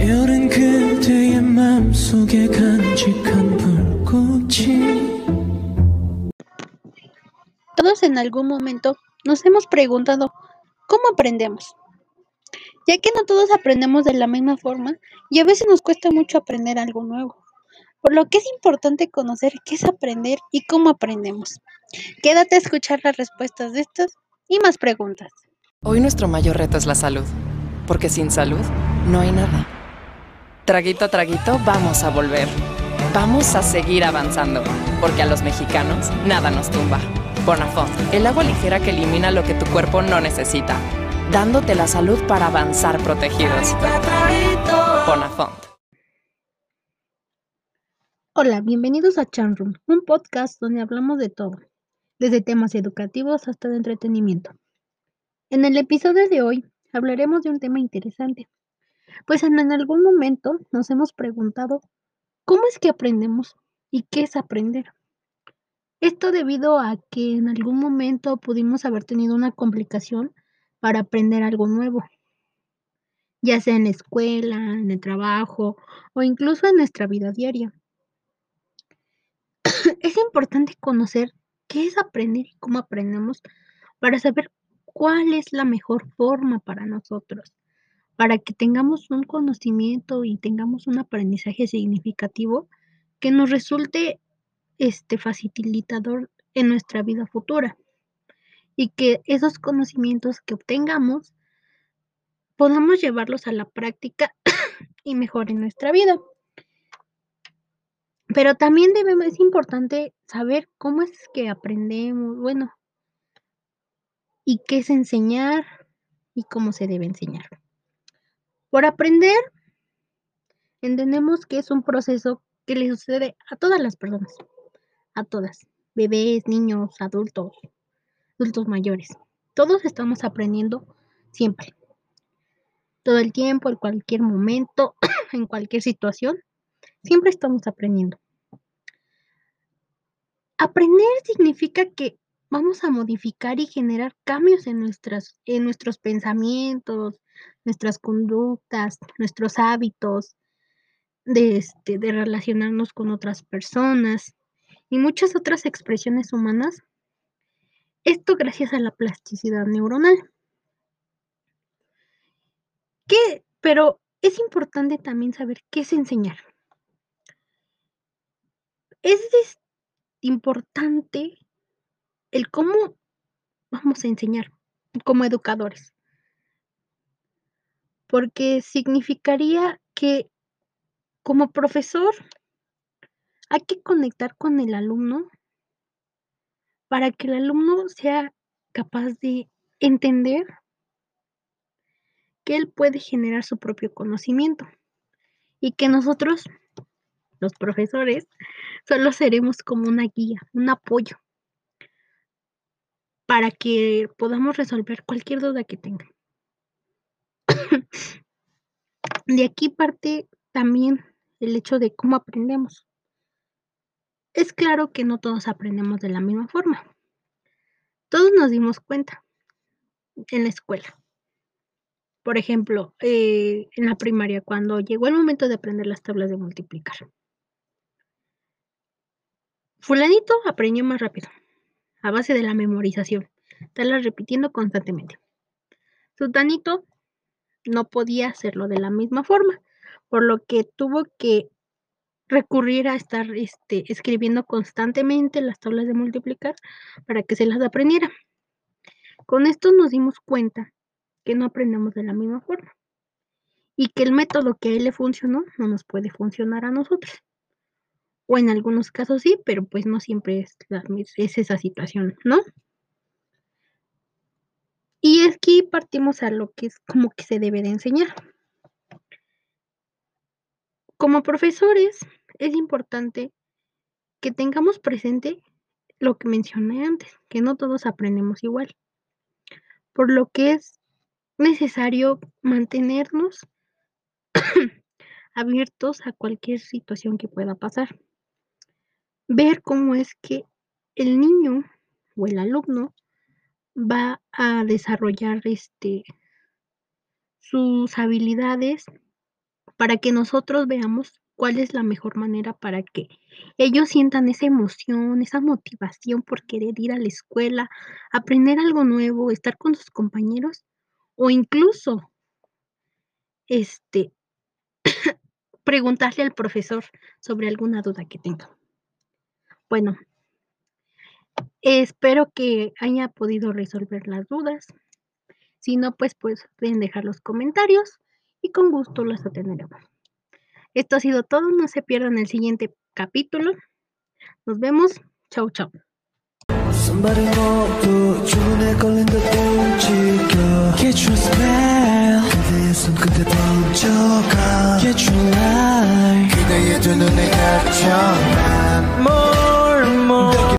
여린 그대의 맘속에 간직한 불꽃이 Todos en algún momento nos hemos preguntado cómo aprendemos, ya que no todos aprendemos de la misma forma y a veces nos cuesta mucho aprender algo nuevo, por lo que es importante conocer qué es aprender y cómo aprendemos. Quédate a escuchar las respuestas de estas y más preguntas. Hoy nuestro mayor reto es la salud, porque sin salud no hay nada. Traguito a traguito vamos a volver. Vamos a seguir avanzando, porque a los mexicanos nada nos tumba. Bonafont, el agua ligera que elimina lo que tu cuerpo no necesita, dándote la salud para avanzar protegidos. Bonafont. Hola, bienvenidos a Chanroom, un podcast donde hablamos de todo, desde temas educativos hasta de entretenimiento. En el episodio de hoy hablaremos de un tema interesante, pues en, algún momento nos hemos preguntado cómo es que aprendemos y qué es aprender. Esto debido a que en algún momento pudimos haber tenido una complicación para aprender algo nuevo, ya sea en la escuela, en el trabajo o incluso en nuestra vida diaria. es importante conocer qué es aprender y cómo aprendemos para saber cuál es la mejor forma para nosotros, para que tengamos un conocimiento y tengamos un aprendizaje significativo que nos resulte este facilitador en nuestra vida futura y que esos conocimientos que obtengamos podamos llevarlos a la práctica y mejoren nuestra vida. Pero también debemos, es importante saber cómo es que aprendemos, bueno, y qué es enseñar y cómo se debe enseñar. Por aprender, entendemos que es un proceso que le sucede a todas las personas, a todas, bebés, niños, adultos, adultos mayores. Todos estamos aprendiendo siempre, todo el tiempo, en cualquier momento, en cualquier situación, siempre estamos aprendiendo. Aprender significa que vamos a modificar y generar cambios en, nuestras, en nuestros pensamientos, nuestras conductas, nuestros hábitos, de, este, de relacionarnos con otras personas y muchas otras expresiones humanas. Esto gracias a la plasticidad neuronal. ¿Qué? Pero es importante también saber qué es enseñar. Es importante el cómo vamos a enseñar como educadores. Porque significaría que como profesor hay que conectar con el alumno para que el alumno sea capaz de entender que él puede generar su propio conocimiento y que nosotros, los profesores, solo seremos como una guía, un apoyo para que podamos resolver cualquier duda que tengan. de aquí parte también el hecho de cómo aprendemos. Es claro que no todos aprendemos de la misma forma. Todos nos dimos cuenta en la escuela. Por ejemplo, eh, en la primaria, cuando llegó el momento de aprender las tablas de multiplicar. Fulanito aprendió más rápido, a base de la memorización, estarlas repitiendo constantemente. Sultanito no podía hacerlo de la misma forma, por lo que tuvo que recurrir a estar este, escribiendo constantemente las tablas de multiplicar para que se las aprendiera. Con esto nos dimos cuenta que no aprendemos de la misma forma y que el método que a él le funcionó no nos puede funcionar a nosotros. O en algunos casos sí, pero pues no siempre es, es esa situación, ¿no? Y aquí partimos a lo que es como que se debe de enseñar. Como profesores, es importante que tengamos presente lo que mencioné antes, que no todos aprendemos igual, por lo que es necesario mantenernos abiertos a cualquier situación que pueda pasar. Ver cómo es que el niño o el alumno va a desarrollar este sus habilidades para que nosotros veamos cuál es la mejor manera para que ellos sientan esa emoción, esa motivación por querer ir a la escuela, aprender algo nuevo, estar con sus compañeros o incluso este preguntarle al profesor sobre alguna duda que tenga. Bueno, espero que haya podido resolver las dudas. Si no, pues, pues pueden dejar los comentarios y con gusto las atenderemos. Esto ha sido todo. No se pierdan el siguiente capítulo. Nos vemos. Chau, chau.